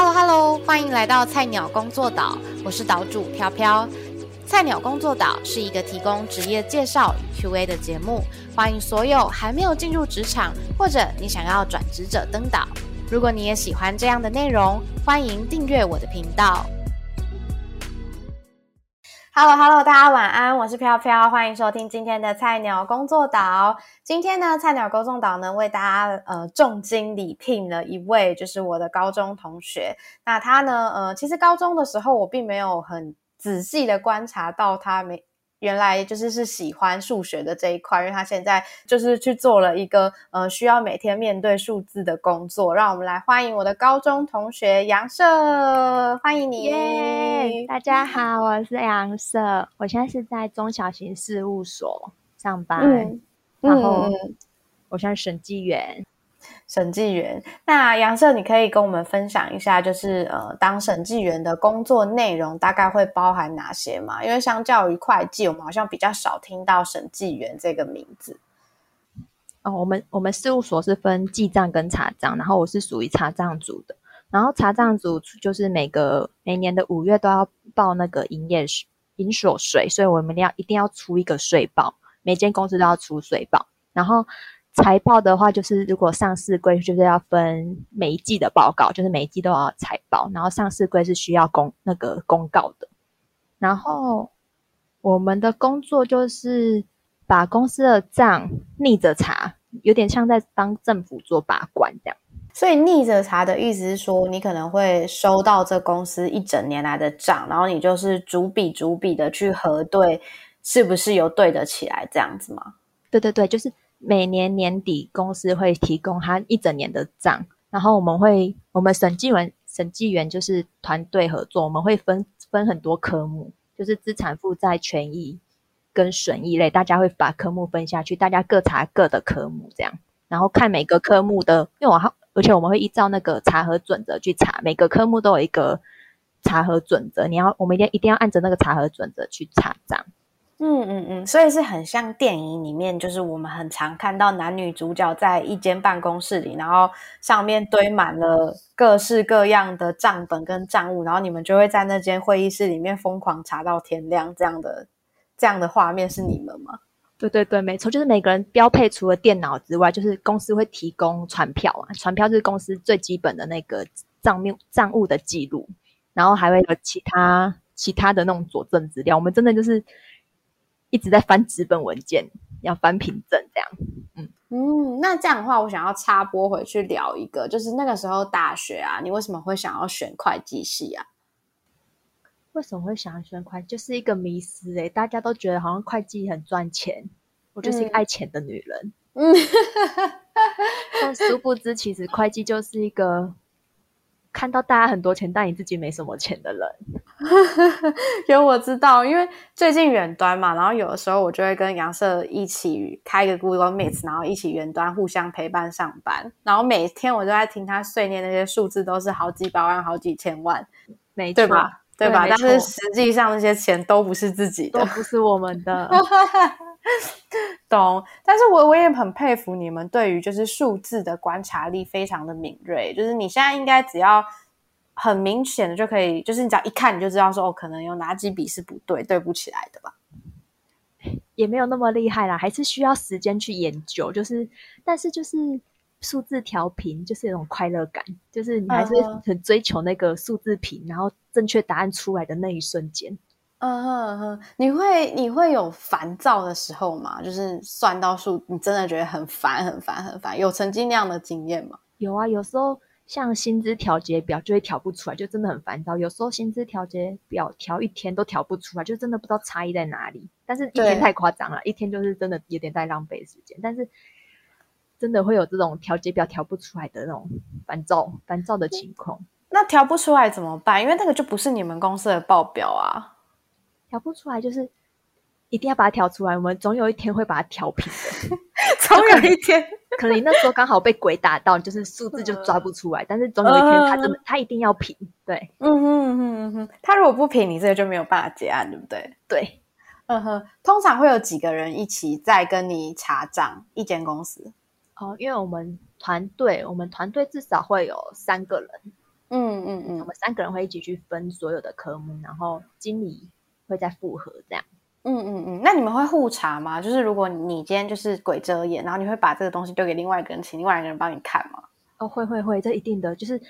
Hello Hello，欢迎来到菜鸟工作岛，我是岛主飘飘。菜鸟工作岛是一个提供职业介绍与 Q&A 的节目，欢迎所有还没有进入职场或者你想要转职者登岛。如果你也喜欢这样的内容，欢迎订阅我的频道。Hello Hello，大家晚安，我是飘飘，欢迎收听今天的菜鸟工作岛。今天呢，菜鸟工作岛呢为大家呃重金礼聘了一位，就是我的高中同学。那他呢，呃，其实高中的时候我并没有很仔细的观察到他没。原来就是是喜欢数学的这一块，因为他现在就是去做了一个呃需要每天面对数字的工作。让我们来欢迎我的高中同学杨社，欢迎你！耶！大家好，我是杨社，我现在是在中小型事务所上班，然后我现在审计员。审计员，那杨社，你可以跟我们分享一下，就是呃，当审计员的工作内容大概会包含哪些吗？因为相较于会计，我们好像比较少听到审计员这个名字。哦，我们我们事务所是分记账跟查账，然后我是属于查账组的。然后查账组就是每个每年的五月都要报那个营业税营所税，所以我们要一定要出一个税报，每间公司都要出税报，然后。财报的话，就是如果上市柜就是要分每一季的报告，就是每一季都要财报，然后上市柜是需要公那个公告的。然后我们的工作就是把公司的账逆着查，有点像在帮政府做把关这样。所以逆着查的意思是说，你可能会收到这公司一整年来的账，然后你就是逐笔逐笔的去核对，是不是有对得起来这样子吗？对对对，就是。每年年底，公司会提供他一整年的账，然后我们会，我们审计员，审计员就是团队合作，我们会分分很多科目，就是资产负债权益跟损益类，大家会把科目分下去，大家各查各的科目，这样，然后看每个科目的，因为我而且我们会依照那个查核准则去查，每个科目都有一个查核准则，你要，我们一定一定要按着那个查核准则去查账。嗯嗯嗯，所以是很像电影里面，就是我们很常看到男女主角在一间办公室里，然后上面堆满了各式各样的账本跟账务，然后你们就会在那间会议室里面疯狂查到天亮，这样的这样的画面是你们吗？对对对，没错，就是每个人标配除了电脑之外，就是公司会提供传票啊，传票是公司最基本的那个账面账务的记录，然后还会有其他其他的那种佐证资料，我们真的就是。一直在翻纸本文件，要翻凭证这样。嗯嗯，那这样的话，我想要插播回去聊一个，就是那个时候大学啊，你为什么会想要选会计系啊？为什么会想要选会计？就是一个迷思哎，大家都觉得好像会计很赚钱，我就是一个爱钱的女人。嗯，但殊不知，其实会计就是一个。看到大家很多钱，但你自己没什么钱的人，有我知道，因为最近远端嘛，然后有的时候我就会跟杨社一起开一个 Google Meet，然后一起远端互相陪伴上班，然后每天我都在听他碎念那些数字，都是好几百万、好几千万，没对吧？对吧？但是实际上那些钱都不是自己的，都不是我们的。懂，但是我我也很佩服你们对于就是数字的观察力非常的敏锐，就是你现在应该只要很明显的就可以，就是你只要一看你就知道说哦，可能有哪几笔是不对，对不起来的吧？也没有那么厉害啦，还是需要时间去研究。就是，但是就是数字调频就是一种快乐感，就是你还是很追求那个数字频，然后正确答案出来的那一瞬间。嗯哼哼，你会你会有烦躁的时候吗？就是算到数，你真的觉得很烦很烦很烦，有曾经那样的经验吗？有啊，有时候像薪资调节表就会调不出来，就真的很烦躁。有时候薪资调节表调一天都调不出来，就真的不知道差异在哪里。但是一天太夸张了，一天就是真的有点在浪费时间。但是真的会有这种调节表调不出来的那种烦躁烦躁的情况。那调不出来怎么办？因为那个就不是你们公司的报表啊。调不出来，就是一定要把它调出来。我们总有一天会把它调平的，总有一天，可能那时候刚好被鬼打到，就是数字就抓不出来。但是总有一天，它真的，它一定要平。对，嗯哼哼哼，它如果不平，你这个就没有办法结案，对不对？对，嗯哼。通常会有几个人一起在跟你查账？一间公司？哦，因为我们团队，我们团队至少会有三个人。嗯嗯嗯我们三个人会一起去分所有的科目，然后经理会再复合这样。嗯嗯嗯。那你们会互查吗？就是如果你今天就是鬼遮眼，然后你会把这个东西丢给另外一个人，请另外一个人帮你看吗？哦，会会会，这一定的，就是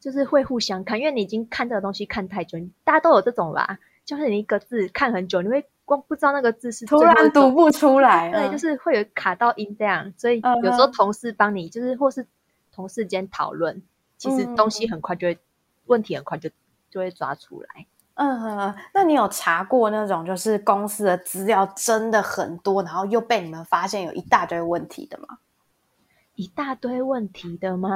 就是会互相看，因为你已经看这个东西看太久，大家都有这种吧，就是你一个字看很久，你会光不知道那个字是突然读不出来，对，嗯就是会有卡到音这样，所以嗯有时候同事帮你，就是或是同事间讨论，其实嗯东西很快就会，问题很快就就会抓出来。嗯哼，那你有查过那种就是公司的资料真的很多，然后又被你们发现有一大堆问题的吗？一大堆问题的吗？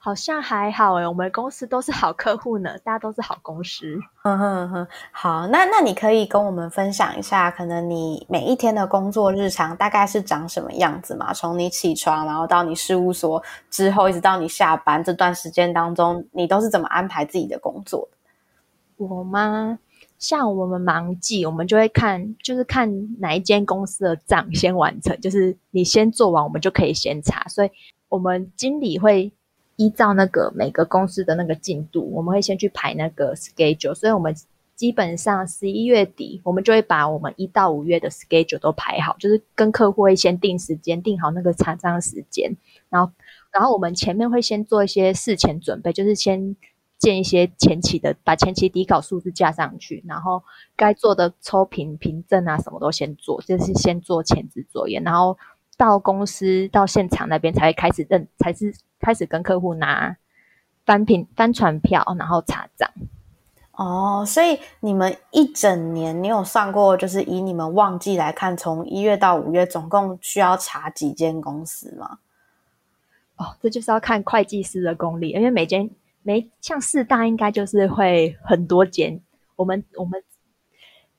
好像还好诶，我们公司都是好客户呢，大家都是好公司。哼哼哼，好，那那你可以跟我们分享一下，可能你每一天的工作日常大概是长什么样子嘛？从你起床，然后到你事务所之后，一直到你下班这段时间当中，你都是怎么安排自己的工作的？我吗？像我们忙季，我们就会看，就是看哪一间公司的账先完成，就是你先做完，我们就可以先查。所以，我们经理会依照那个每个公司的那个进度，我们会先去排那个 schedule。所以，我们基本上十一月底，我们就会把我们一到五月的 schedule 都排好，就是跟客户会先定时间，定好那个查账时间，然后，然后我们前面会先做一些事前准备，就是先。建一些前期的，把前期底稿数字加上去，然后该做的抽评、凭证啊，什么都先做，就是先做前置作业，然后到公司到现场那边才会开始认，才是开始跟客户拿翻凭翻传票，然后查账。哦，所以你们一整年，你有算过，就是以你们旺季来看，从一月到五月，总共需要查几间公司吗？哦，这就是要看会计师的功力，因为每间每像四大应该就是会很多间，我们我们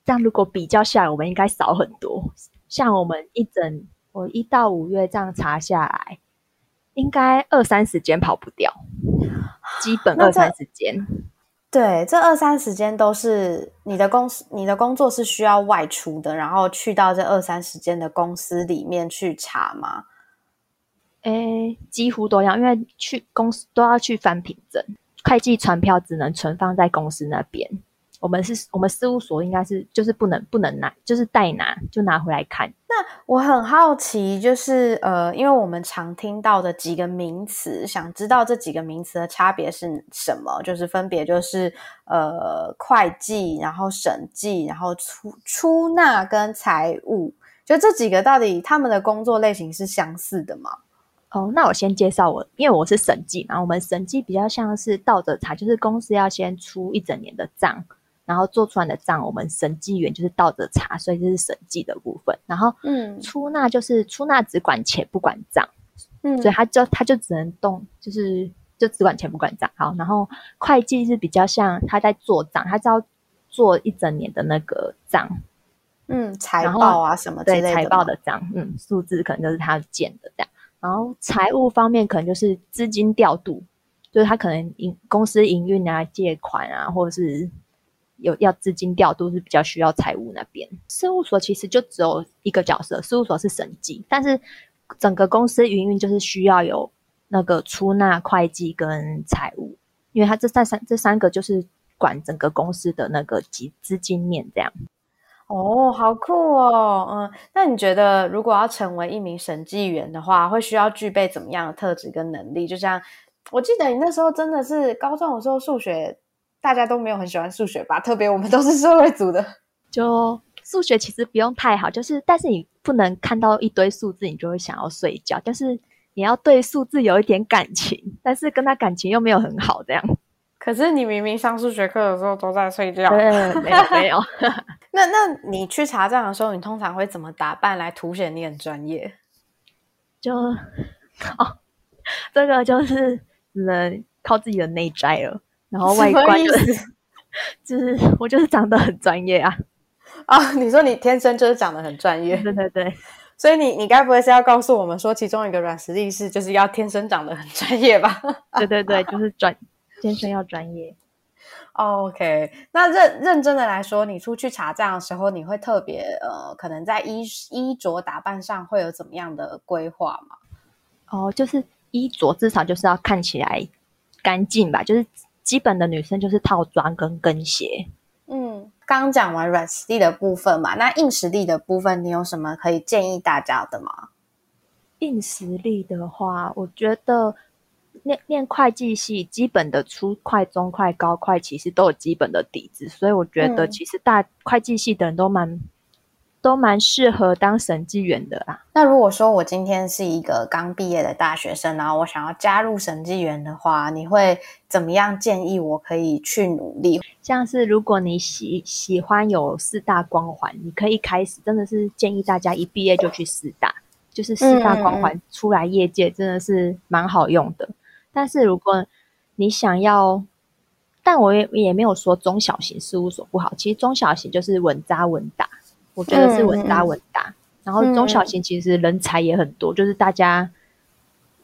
这样如果比较下来，我们应该少很多。像我们一整我一到五月这样查下来，应该二三十间跑不掉，基本二三十间。对，这二三十间都是你的公司，你的工作是需要外出的，然后去到这二三十间的公司里面去查吗？诶，几乎都要，因为去公司都要去翻凭证，会计传票只能存放在公司那边。我们是我们事务所应该是就是不能不能拿，就是代拿就拿回来看。那我很好奇，就是呃，因为我们常听到的几个名词，想知道这几个名词的差别是什么？就是分别就是呃，会计，然后审计，然后出出纳跟财务，就这几个到底他们的工作类型是相似的吗？哦，那我先介绍我，因为我是审计嘛，我们审计比较像是倒着查，就是公司要先出一整年的账，然后做出来的账，我们审计员就是倒着查，所以这是审计的部分。然后嗯出纳就是出纳只管钱不管账，嗯所以他就他就只能动，就是就只管钱不管账。好，然后会计是比较像他在做账，他只要做一整年的那个账，嗯，财报啊什么之类的财报的账，嗯，数字可能就是他建的这样。然后财务方面可能就是资金调度，就是他可能营公司营运啊、借款啊，或者是有要资金调度是比较需要财务那边。事务所其实就只有一个角色，事务所是审计，但是整个公司营运就是需要有那个出纳、会计跟财务，因为他这三三这三个就是管整个公司的那个资资金面这样。哦，好酷哦，嗯，那你觉得如果要成为一名审计员的话，会需要具备怎么样的特质跟能力？就像我记得你那时候真的是高中的时候，数学大家都没有很喜欢数学吧？特别我们都是社会组的，就数学其实不用太好，就是但是你不能看到一堆数字，你就会想要睡觉。但是你要对数字有一点感情，但是跟他感情又没有很好，这样。可是你明明上数学课的时候都在睡觉。对，没有 没有。那那你去查账的时候，你通常会怎么打扮来凸显你很专业？就哦，这个就是只能靠自己的内在了，然后外观就是就是我就是长得很专业啊。啊、你说你天生就是长得很专业，对对对，所以你你该不会是要告诉我们说，其中一个软实力是就是要天生长得很专业吧？对对对，就是专天生要专业。OK，那认认真的来说，你出去查账的时候，你会特别呃，可能在衣衣着打扮上会有怎么样的规划吗？哦，就是衣着至少就是要看起来干净吧，就是基本的女生就是套装跟跟鞋。嗯，刚讲完软实力的部分嘛，那硬实力的部分，你有什么可以建议大家的吗？硬实力的话，我觉得念念会计系，基本的初快、中快、高快其实都有基本的底子，所以我觉得其实大会计系的人都蛮都蛮适合当审计员的啦。那如果说我今天是一个刚毕业的大学生，然后我想要加入审计员的话，你会怎么样建议我可以去努力？像是如果你喜喜欢有四大光环，你可以开始，真的是建议大家一毕业就去四大。就是四大光环出来，业界真的是蛮好用的。但是如果你想要，但我也也没有说中小型事务所不好。其实中小型就是稳扎稳打，我觉得是稳扎稳打。然后中小型其实人才也很多，就是大家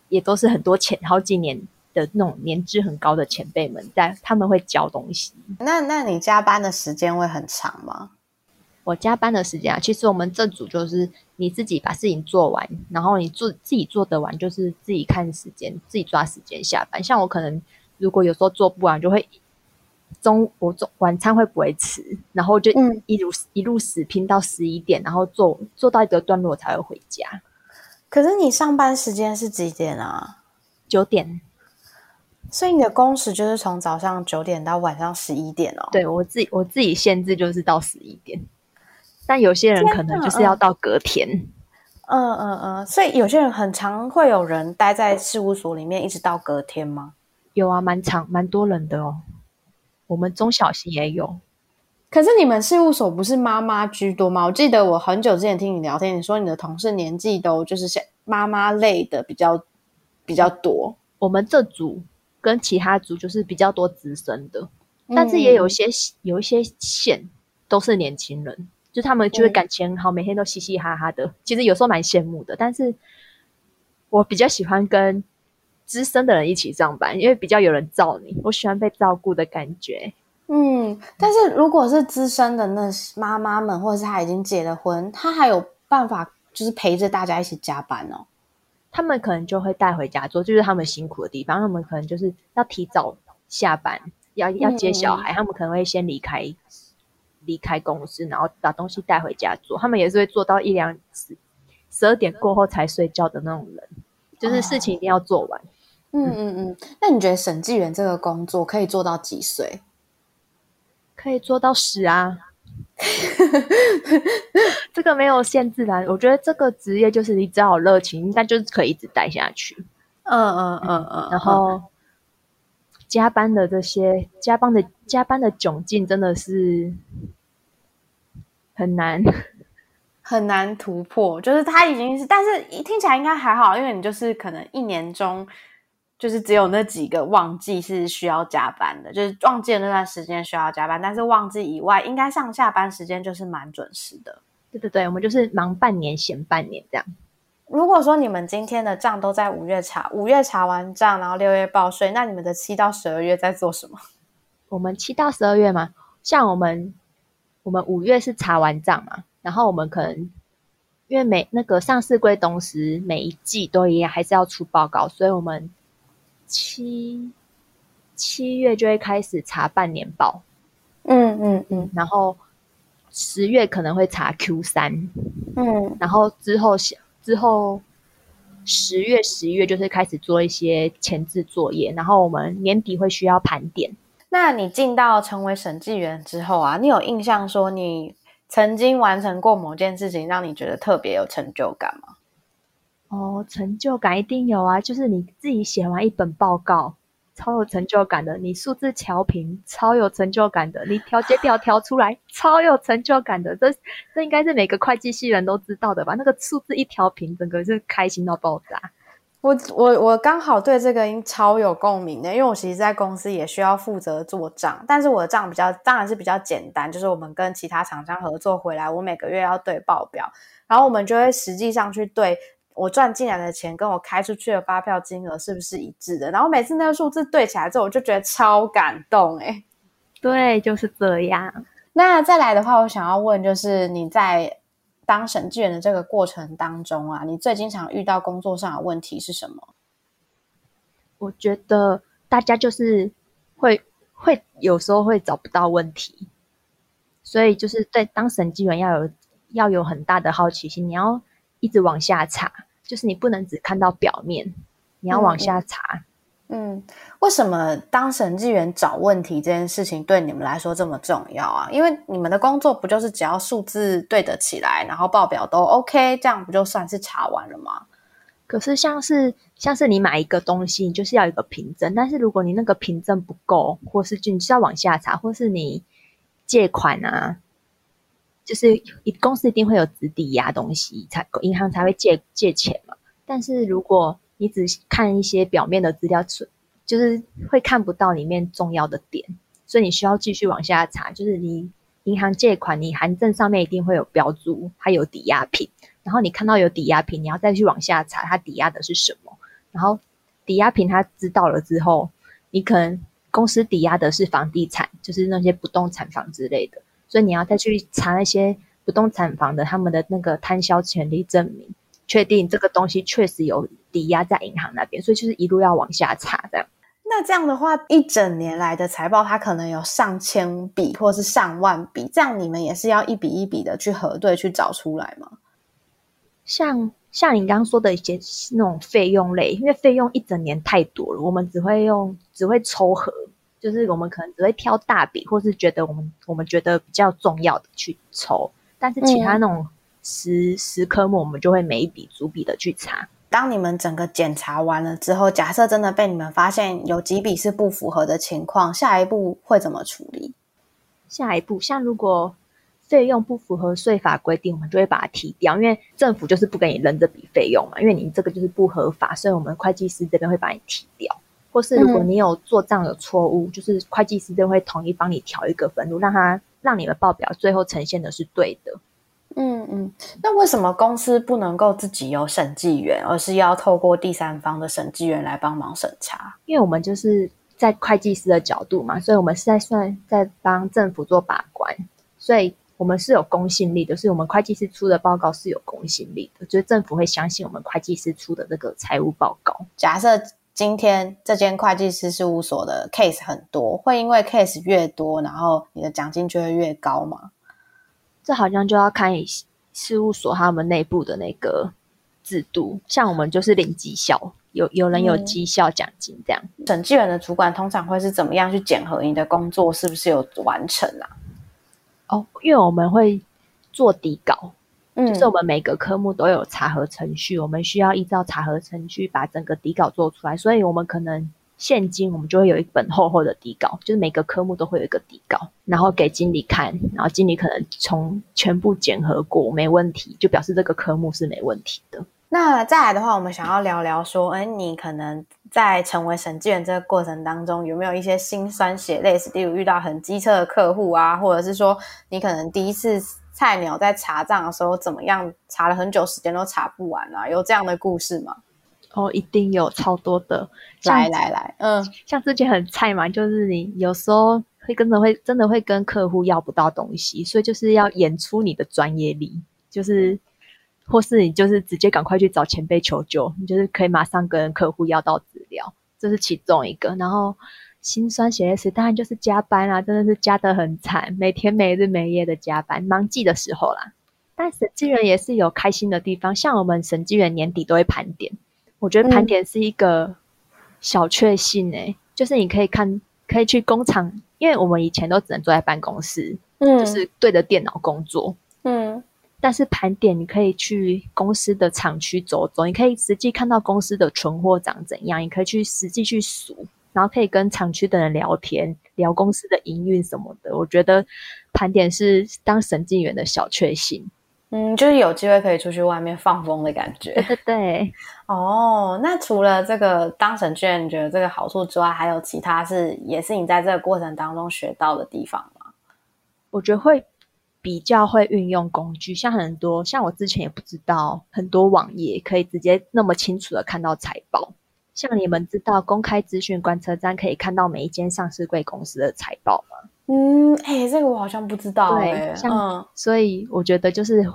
也都是很多前好几年的那种年资很高的前辈们在，他们会教东西。那那你加班的时间会很长吗？我加班的时间啊，其实我们这组就是你自己把事情做完，然后你做自己做得完，就是自己看时间，自己抓时间下班。像我可能如果有时候做不完，就会中我中晚餐会不会吃，然后就一路一路死拼到十一点，然后做做到一个段落才会回家。可是你上班时间是几点啊？九点，所以你的工时就是从早上九点到晚上十一点哦。对我自己我自己限制就是到十一点。但有些人可能就是要到隔天，嗯嗯嗯，所以有些人很常会有人待在事务所里面一直到隔天吗？有啊，蛮长蛮多人的哦。我们中小型也有，可是你们事务所不是妈妈居多吗？我记得我很久之前听你聊天，你说你的同事年纪都就是像妈妈类的比较比较多。我们这组跟其他组就是比较多资深的，但是也有些有一些线都是年轻人。就他们就是感情很好，每天都嘻嘻哈哈的。其实有时候蛮羡慕的，但是我比较喜欢跟资深的人一起上班，因为比较有人罩你。我喜欢被照顾的感觉。嗯，但是如果是资深的那妈妈们，或者是她已经结了婚，她还有办法就是陪着大家一起加班哦。他们可能就会带回家做，就是他们辛苦的地方。他们可能就是要提早下班，要要接小孩，他们可能会先离开。离开公司，然后把东西带回家做。他们也是会做到一两十十二点过后才睡觉的那种人，就是事情一定要做完。嗯嗯嗯。那你觉得审计员这个工作可以做到几岁？可以做到十啊。这个没有限制啦。我觉得这个职业就是你只要有热情，应该就是可以一直待下去。嗯嗯嗯嗯。然后加班的这些加班的加班的窘境真的是。很难，很难突破。就是他已经是，但是听起来应该还好，因为你就是可能一年中就是只有那几个旺季是需要加班的，就是旺季的那段时间需要加班，但是旺季以外，应该上下班时间就是蛮准时的。对对对，我们就是忙半年，闲半年这样。如果说你们今天的账都在五月查，五月查完账，然后六月报税，那你们的七到十二月在做什么？我们七到十二月嘛，像我们。我们五月是查完账嘛，然后我们可能因为每那个上市归董时每一季都一样，还是要出报告，所以我们七七月就会开始查半年报，嗯嗯嗯，然后十月可能会查 Q 三，嗯，然后之后之后十月十一月就是开始做一些前置作业，然后我们年底会需要盘点。那你进到成为审计员之后啊，你有印象说你曾经完成过某件事情，让你觉得特别有成就感吗？哦，成就感一定有啊，就是你自己写完一本报告，超有成就感的；你数字调平，超有成就感的；你调节表调出来，超有成就感的。这这应该是每个会计系人都知道的吧？那个数字一调平，整个是开心到爆炸。我我我刚好对这个超有共鸣的，因为我其实，在公司也需要负责做账，但是我的账比较当然是比较简单，就是我们跟其他厂商合作回来，我每个月要对报表，然后我们就会实际上去对我赚进来的钱跟我开出去的发票金额是不是一致的，然后每次那个数字对起来之后，我就觉得超感动哎，对，就是这样。那再来的话，我想要问就是你在。当审计员的这个过程当中啊，你最经常遇到工作上的问题是什么？我觉得大家就是会会有时候会找不到问题，所以就是对当审计员要有要有很大的好奇心，你要一直往下查，就是你不能只看到表面，你要往下查。嗯，为什么当审计员找问题这件事情对你们来说这么重要啊？因为你们的工作不就是只要数字对得起来，然后报表都 OK，这样不就算是查完了吗？可是像是像是你买一个东西，你就是要一个凭证，但是如果你那个凭证不够，或是就你是要往下查，或是你借款啊，就是一公司一定会有直抵押东西，才银行才会借借钱嘛。但是如果你只看一些表面的资料，存就是会看不到里面重要的点，所以你需要继续往下查。就是你银行借款，你函证上面一定会有标注，它有抵押品。然后你看到有抵押品，你要再去往下查，它抵押的是什么。然后抵押品他知道了之后，你可能公司抵押的是房地产，就是那些不动产房之类的，所以你要再去查那些不动产房的他们的那个摊销权利证明。确定这个东西确实有抵押在银行那边，所以就是一路要往下查这样。那这样的话，一整年来的财报，它可能有上千笔或是上万笔，这样你们也是要一笔一笔的去核对、去找出来吗？像像你刚刚说的一些那种费用类，因为费用一整年太多了，我们只会用只会抽核，就是我们可能只会挑大笔，或是觉得我们我们觉得比较重要的去抽，但是其他那种。十十科目，我们就会每一笔逐笔的去查。当你们整个检查完了之后，假设真的被你们发现有几笔是不符合的情况，下一步会怎么处理？下一步，像如果费用不符合税法规定，我们就会把它提掉，因为政府就是不给你扔这笔费用嘛，因为你这个就是不合法，所以我们会计师这边会把你提掉。或是如果你有做账有错误，就是会计师就会统一帮你调一个分录，让他让你们报表最后呈现的是对的。嗯嗯，那为什么公司不能够自己有审计员，而是要透过第三方的审计员来帮忙审查？因为我们就是在会计师的角度嘛，所以我们是在算在帮政府做把关，所以我们是有公信力的，是我们会计师出的报告是有公信力的，就是政府会相信我们会计师出的这个财务报告。假设今天这间会计师事务所的 case 很多，会因为 case 越多，然后你的奖金就会越高吗？这好像就要看事务所他们内部的那个制度，像我们就是领绩效，有有人有绩效奖金这样。审计员的主管通常会是怎么样去检核你的工作是不是有完成啊？哦，因为我们会做底稿，就是我们每个科目都有查核程序，我们需要依照查核程序把整个底稿做出来，所以我们可能。现今我们就会有一本厚厚的底稿，就是每个科目都会有一个底稿，然后给经理看，然后经理可能从全部检核过没问题，就表示这个科目是没问题的。那再来的话，我们想要聊聊说，哎，你可能在成为审计员这个过程当中，有没有一些辛酸血泪史？例如遇到很机车的客户啊，或者是说你可能第一次菜鸟在查账的时候怎么样，查了很久时间都查不完啊？有这样的故事吗？哦，一定有超多的，来来来，嗯，像之前很菜嘛，就是你有时候会跟着会真的会跟客户要不到东西，所以就是要演出你的专业力，就是或是你就是直接赶快去找前辈求救，你就是可以马上跟客户要到资料，这是其中一个。然后心酸血泪史当然就是加班啊，真的是加的很惨，每天没日没夜的加班，忙季的时候啦。但审计员也是有开心的地方，像我们审计员年底都会盘点。我觉得盘点是一个小确幸诶，就是你可以看，可以去工厂，因为我们以前都只能坐在办公室，嗯，就是对着电脑工作，嗯。但是盘点你可以去公司的厂区走走，你可以实际看到公司的存货长怎样，你可以去实际去数，然后可以跟厂区的人聊天，聊公司的营运什么的。我觉得盘点是当审计员的小确幸。嗯，就是有机会可以出去外面放风的感觉。对对。哦，那除了这个当审卷，你觉得这个好处之外，还有其他是也是你在这个过程当中学到的地方吗？我觉得会比较会运用工具，像很多像我之前也不知道，很多网页可以直接那么清楚的看到财报。像你们知道公开资讯观测站可以看到每一间上市贵公司的财报吗？嗯，哎，这个我好像不知道哎。嗯，所以我觉得就是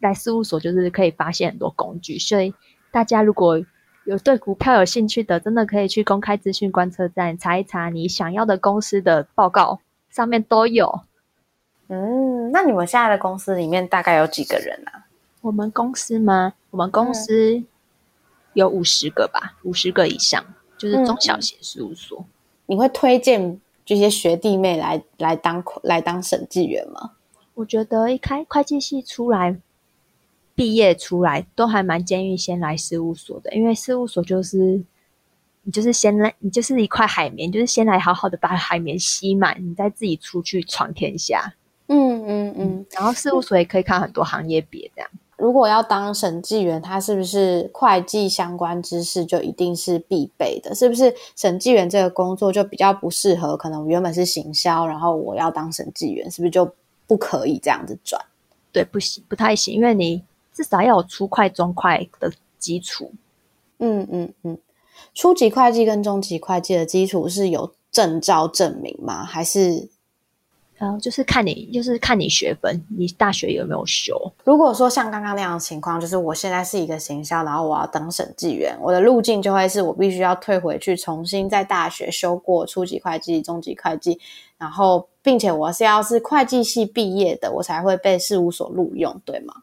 来事务所就是可以发现很多工具，所以大家如果有对股票有兴趣的，真的可以去公开资讯观测站查一查你想要的公司的报告，上面都有。嗯，那你们现在的公司里面大概有几个人啊？我们公司吗？我们公司有五十个吧，五十个以上，就是中小型事务所。你会推荐这些学弟妹来来当来当审计员吗？我觉得一开会计系出来，毕业出来都还蛮建议先来事务所的，因为事务所就是你就是先来，你就是一块海绵，就是先来好好的把海绵吸满，你再自己出去闯天下。嗯嗯嗯，然后事务所也可以看很多行业别这样。如果要当审计员，他是不是会计相关知识就一定是必备的？是不是审计员这个工作就比较不适合？可能原本是行销，然后我要当审计员，是不是就不可以这样子转？对，不行，不太行，因为你至少要有初会、中会的基础。嗯嗯嗯，初级会计跟中级会计的基础是有证照证明吗？还是？就是看你，就是看你学分，你大学有没有修？如果说像刚刚那样的情况，就是我现在是一个行销，然后我要当审计员，我的路径就会是我必须要退回去，重新在大学修过初级会计、中级会计，然后并且我是要是会计系毕业的，我才会被事务所录用，对吗？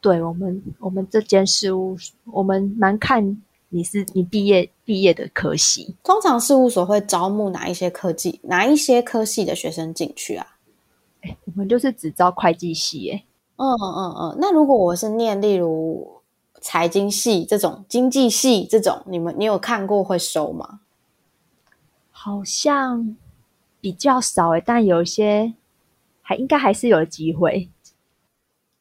对我们，我们这间事务，我们蛮看。你是你毕业毕业的科系，通常事务所会招募哪一些科技哪一些科系的学生进去啊？哎，我们就是只招会计系，哎，嗯嗯嗯。那如果我是念例如财经系这种经济系这种，你们你有看过会收吗？好像比较少哎，但有一些还应该还是有机会。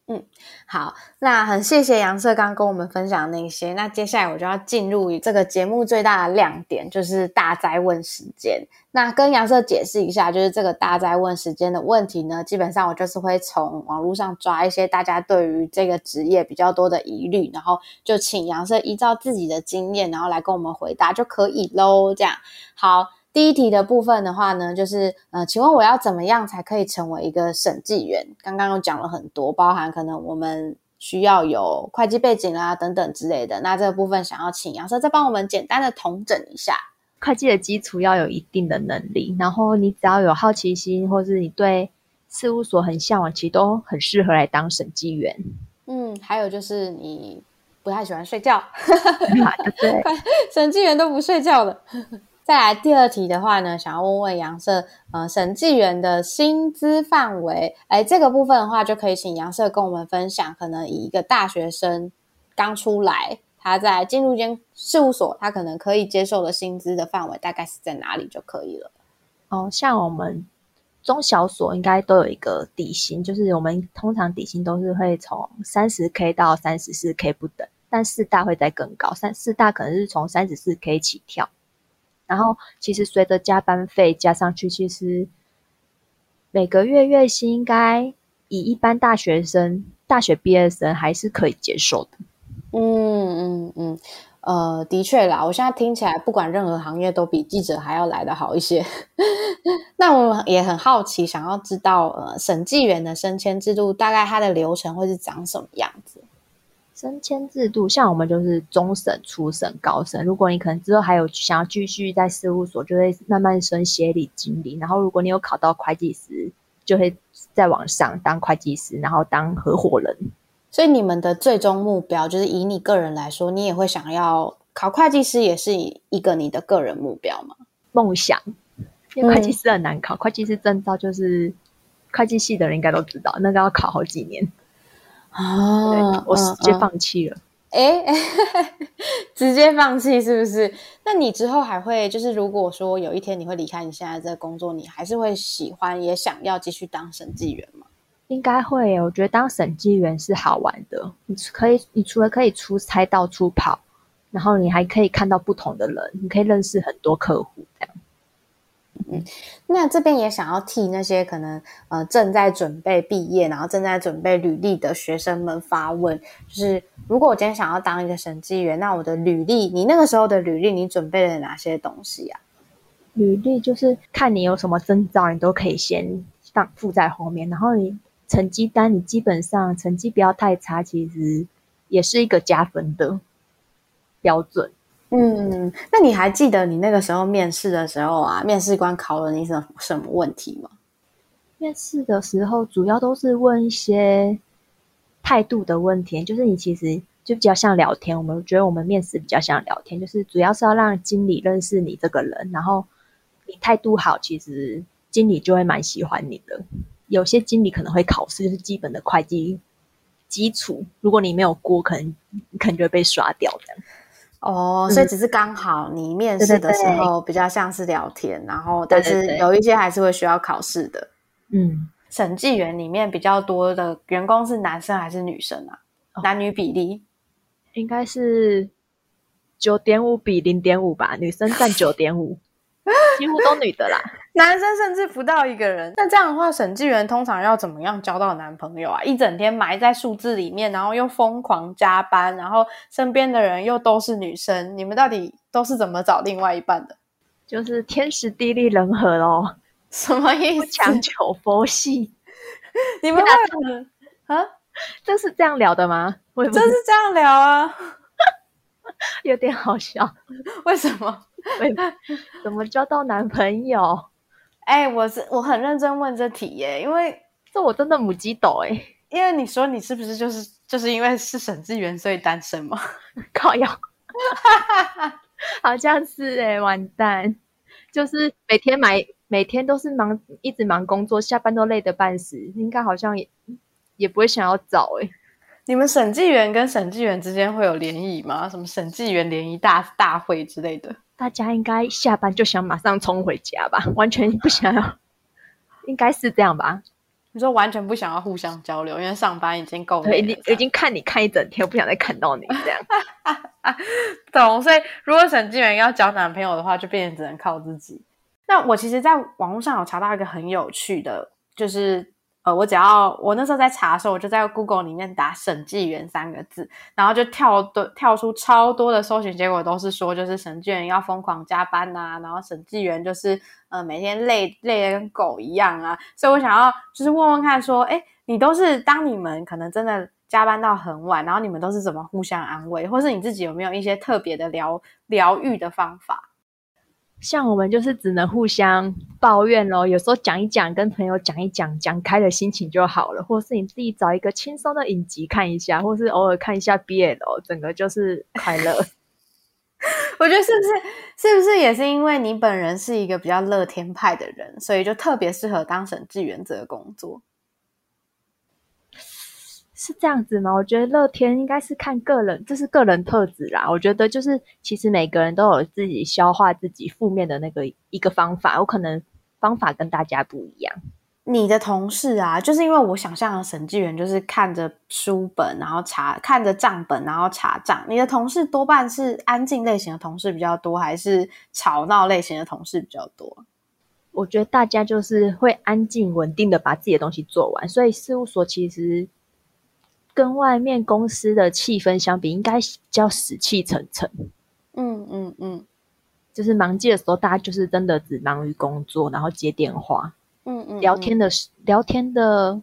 嗯，好，那很谢谢杨社刚跟我们分享那些。那接下来我就要进入这个节目最大的亮点，就是大灾问时间。那跟杨社解释一下，就是这个大灾问时间的问题呢，基本上我就是会从网络上抓一些大家对于这个职业比较多的疑虑，然后就请杨社依照自己的经验，然后来跟我们回答就可以喽。这样好。第一题的部分的话呢，就是呃，请问我要怎么样才可以成为一个审计员？刚刚又讲了很多，包含可能我们需要有会计背景啦等等之类的。那这个部分想要请杨生再帮我们简单的统整一下。会计的基础要有一定的能力，然后你只要有好奇心，或是你对事务所很向往，其实都很适合来当审计员。嗯，还有就是你不太喜欢睡觉，对，审计员都不睡觉的。再来第二题的话呢，想要问问杨社，呃，审计员的薪资范围，哎，这个部分的话，就可以请杨社跟我们分享，可能以一个大学生刚出来，他在进入间事务所，他可能可以接受的薪资的范围大概是在哪里就可以了。哦，像我们中小所应该都有一个底薪，就是我们通常底薪都是会从三十 K 到三十四 K 不等，但四大会再更高，三四大可能是从三十四 K 起跳。然后，其实随着加班费加上去，其实每个月月薪应该以一般大学生、大学毕业生还是可以接受的。嗯嗯嗯，呃，的确啦，我现在听起来，不管任何行业都比记者还要来的好一些。那我也很好奇，想要知道，呃，审计员的升迁制度大概它的流程会是长什么样子？升迁制度，像我们就是中审、初审、高审。如果你可能之后还有想要继续在事务所，就会慢慢升协理、经理。然后如果你有考到会计师，就会再往上当会计师，然后当合伙人。所以你们的最终目标，就是以你个人来说，你也会想要考会计师，也是一个你的个人目标吗？梦想，因为会计师很难考，会计师证照就是会计系的人应该都知道，那个要考好几年。啊，我直接放弃了。哎，直接放弃是不是？那你之后还会就是，如果说有一天你会离开你现在这个工作，你还是会喜欢也想要继续当审计员吗？应该会。我觉得当审计员是好玩的，你可以，你除了可以出差到处跑，然后你还可以看到不同的人，你可以认识很多客户，这样。嗯，那这边也想要替那些可能呃正在准备毕业，然后正在准备履历的学生们发问，就是如果我今天想要当一个审计员，那我的履历，你那个时候的履历，你准备了哪些东西啊？履历就是看你有什么征兆，你都可以先放附在后面，然后你成绩单，你基本上成绩不要太差，其实也是一个加分的。标准。嗯，那你还记得你那个时候面试的时候啊，面试官考了你什什么问题吗？面试的时候主要都是问一些态度的问题，就是你其实就比较像聊天。我们觉得我们面试比较像聊天，就是主要是要让经理认识你这个人，然后你态度好，其实经理就会蛮喜欢你的。有些经理可能会考试，就是基本的会计基础，如果你没有过，可能可能就会被刷掉这样。哦，所以只是刚好你面试的时候比较像是聊天，然后但是有一些还是会需要考试的。嗯，审计员里面比较多的员工是男生还是女生啊？男女比例应该是九点五比零点五吧，女生占九点五，几乎都女的啦。男生甚至不到一个人。那这样的话，审计员通常要怎么样交到男朋友啊？一整天埋在数字里面，然后又疯狂加班，然后身边的人又都是女生，你们到底都是怎么找另外一半的？就是天时地利人和咯。什么意思？强求佛系？你们会啊？这是这样聊的吗？这是这样聊啊，有点好笑。为什么？怎么交到男朋友？哎，我是我很认真问这题耶，因为这我真的母鸡抖哎，因为你说你是不是就是就是因为是审计员所以单身吗？靠药，好像是哎，完蛋，就是每天买每天都是忙，一直忙工作，下班都累得半死，应该好像也也不会想要找哎。你们审计员跟审计员之间会有联谊吗？什么审计员联谊大大会之类的？大家应该下班就想马上冲回家吧，完全不想要，应该是这样吧？你说完全不想要互相交流，因为上班已经够累，已已经看你看一整天，我不想再看到你这样。懂，所以如果审计员要交男朋友的话，就变成只能靠自己。那我其实，在网络上有查到一个很有趣的，就是。呃，我只要我那时候在查的时候，我就在 Google 里面打“审计员”三个字，然后就跳多跳出超多的搜寻结果，都是说就是审计员要疯狂加班呐，然后审计员就是呃每天累累的跟狗一样啊。所以我想要就是问问看，说哎，你都是当你们可能真的加班到很晚，然后你们都是怎么互相安慰，或是你自己有没有一些特别的疗疗愈的方法？像我们就是只能互相抱怨咯，有时候讲一讲，跟朋友讲一讲，讲开了心情就好了。或是你自己找一个轻松的影集看一下，或是偶尔看一下 BL，整个就是快乐。我觉得是不是是不是也是因为你本人是一个比较乐天派的人，所以就特别适合当审计员这个工作。是这样子吗？我觉得乐天应该是看个人，这是个人特质啦。我觉得就是其实每个人都有自己消化自己负面的那个一个方法，我可能方法跟大家不一样。你的同事啊，就是因为我想象的审计员就是看着书本，然后查看着账本，然后查账。你的同事多半是安静类型的同事比较多，还是吵闹类型的同事比较多？我觉得大家就是会安静稳定的把自己的东西做完，所以事务所其实。跟外面公司的气氛相比，应该比较死气沉沉。嗯嗯嗯，就是忙季的时候，大家就是真的只忙于工作，然后接电话。嗯嗯，聊天的聊天的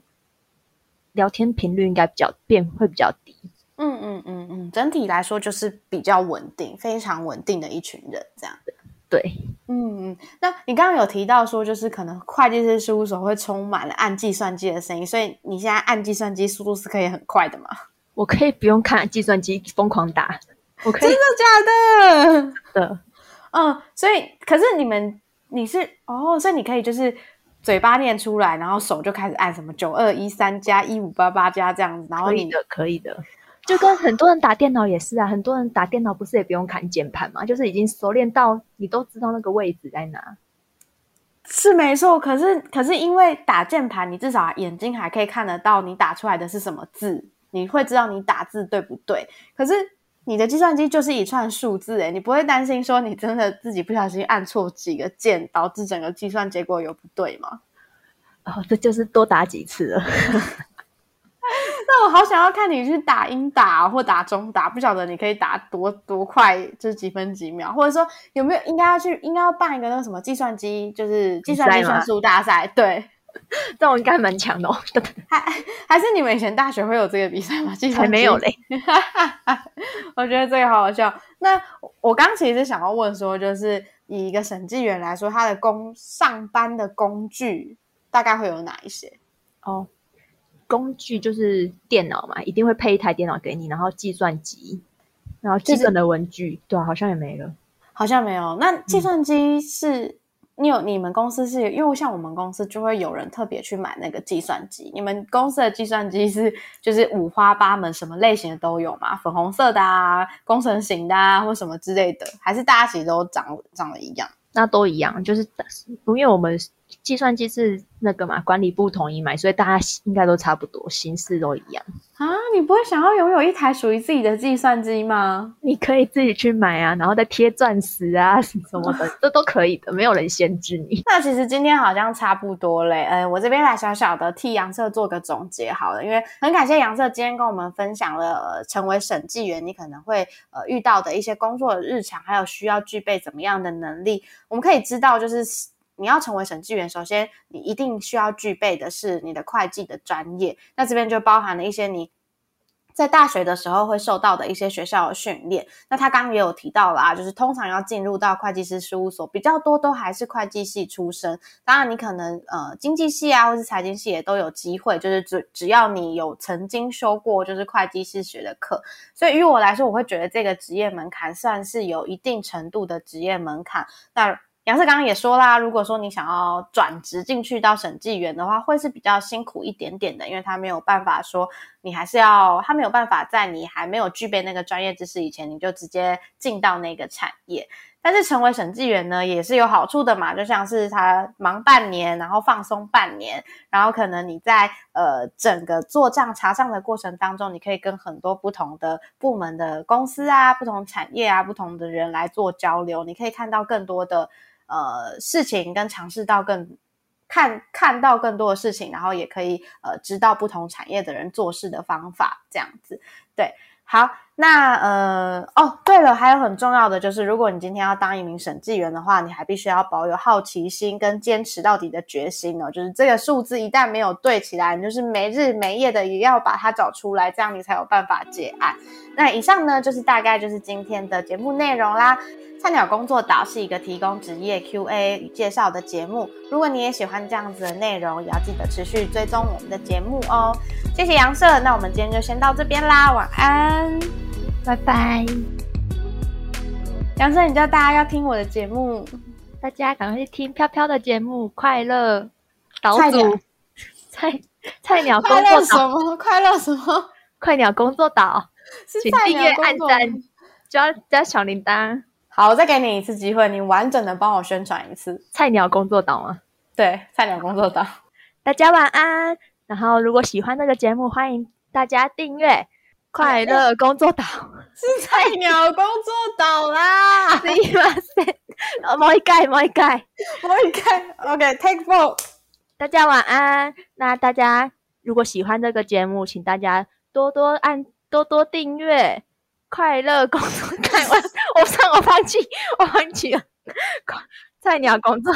聊天频率应该比较变会比较低。嗯嗯嗯嗯，整体来说就是比较稳定，非常稳定的一群人这样的。对，嗯嗯，那你刚刚有提到说，就是可能会计师事务所会充满了按计算机的声音，所以你现在按计算机速度是可以很快的吗？我可以不用看计算机疯狂打，我可以真的假的？的，嗯，所以可是你们你是哦，所以你可以就是嘴巴念出来，然后手就开始按什么九二一三加一五八八加这样子，然后你的可以的。就跟很多人打电脑也是啊，很多人打电脑不是也不用看键盘嘛，就是已经熟练到你都知道那个位置在哪。是没错，可是可是因为打键盘，你至少眼睛还可以看得到你打出来的是什么字，你会知道你打字对不对。可是你的计算机就是一串数字，诶你不会担心说你真的自己不小心按错几个键，导致整个计算结果有不对吗？哦，这就是多打几次了。那我好想要看你去打英打或打中打，不晓得你可以打多多快，就是几分几秒，或者说有没有应该要去应该要办一个那个什么计算机，就是计算机算术大赛？对，这我应该蛮强的哦。还还是你们以前大学会有这个比赛吗？还没有嘞。我觉得这个好好笑。那我刚其实想要问说，就是以一个审计员来说，他的工上班的工具大概会有哪一些？哦，工具就是电脑嘛，一定会配一台电脑给你，然后计算机，然后基本的文具，对啊，好像也没了，好像没有。那计算机是？你有你们公司是因为像我们公司就会有人特别去买那个计算机。你们公司的计算机是就是五花八门，什么类型的都有嘛？粉红色的啊，工程型的啊，或什么之类的，还是大家其实都长长得一样？那都一样，就是因为我们。计算机是那个嘛，管理部统一买，所以大家应该都差不多，形式都一样啊。你不会想要拥有一台属于自己的计算机吗？你可以自己去买啊，然后再贴钻石啊什么的，这都可以的，没有人限制你。那其实今天好像差不多嘞，呃，我这边来小小的替杨策做个总结好了，因为很感谢杨策今天跟我们分享了成为审计员你可能会呃遇到的一些工作的日常，还有需要具备怎么样的能力，我们可以知道就是。你要成为审计员，首先你一定需要具备的是你的会计的专业。那这边就包含了一些你在大学的时候会受到的一些学校的训练。那他刚刚也有提到啦，就是通常要进入到会计师事务所，比较多都还是会计系出身。当然，你可能呃经济系啊，或是财经系也都有机会，就是只只要你有曾经修过就是会计师学的课。所以，于我来说，我会觉得这个职业门槛算是有一定程度的职业门槛。那杨色刚刚也说啦，如果说你想要转职进去到审计员的话，会是比较辛苦一点点的，因为他没有办法说你还是要，他没有办法在你还没有具备那个专业知识以前，你就直接进到那个产业。但是成为审计员呢，也是有好处的嘛，就像是他忙半年，然后放松半年，然后可能你在呃整个做账查账的过程当中，你可以跟很多不同的部门的公司啊、不同产业啊、不同的人来做交流，你可以看到更多的。呃，事情跟尝试到更看看到更多的事情，然后也可以呃知道不同产业的人做事的方法，这样子。对，好，那呃哦，对了，还有很重要的就是，如果你今天要当一名审计员的话，你还必须要保有好奇心跟坚持到底的决心哦。就是这个数字一旦没有对起来，你就是没日没夜的也要把它找出来，这样你才有办法结案。那以上呢，就是大概就是今天的节目内容啦。菜鸟工作岛是一个提供职业 Q&A 与介绍的节目。如果你也喜欢这样子的内容，也要记得持续追踪我们的节目哦。谢谢杨社，那我们今天就先到这边啦，晚安，拜拜。杨社，你叫大家要听我的节目，大家赶快去听飘飘的节目，快乐岛主菜菜鸟工作岛什么快乐什么 快鸟工作岛，请订阅、按赞、加加小铃铛。好，我再给你一次机会，你完整的帮我宣传一次菜鸟工作岛吗？对，菜鸟工作岛，大家晚安。然后，如果喜欢这个节目，欢迎大家订阅快乐工作岛，是菜鸟工作岛啦。是吗？是，摸一盖，摸一盖，摸一盖。OK，Take four。大家晚安。那大家如果喜欢这个节目，请大家多多按，多多订阅。快乐工作，我我上我放弃，我放弃，菜鸟工作。